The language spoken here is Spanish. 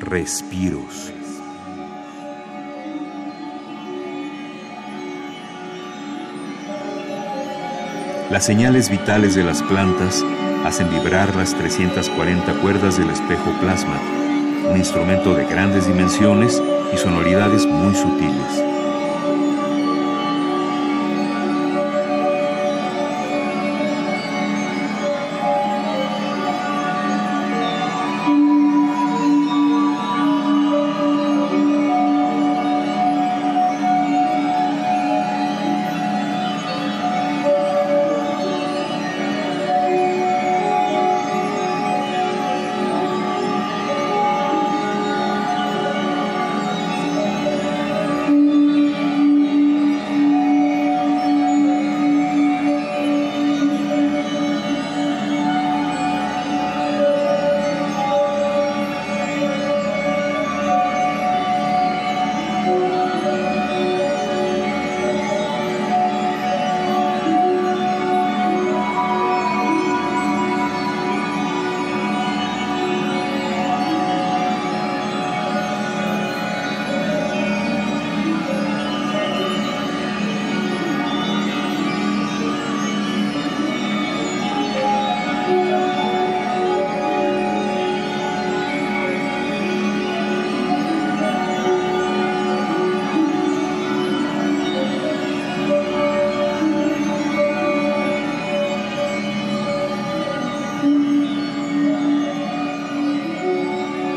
respiros. Las señales vitales de las plantas hacen vibrar las 340 cuerdas del espejo plasma, un instrumento de grandes dimensiones y sonoridades muy sutiles.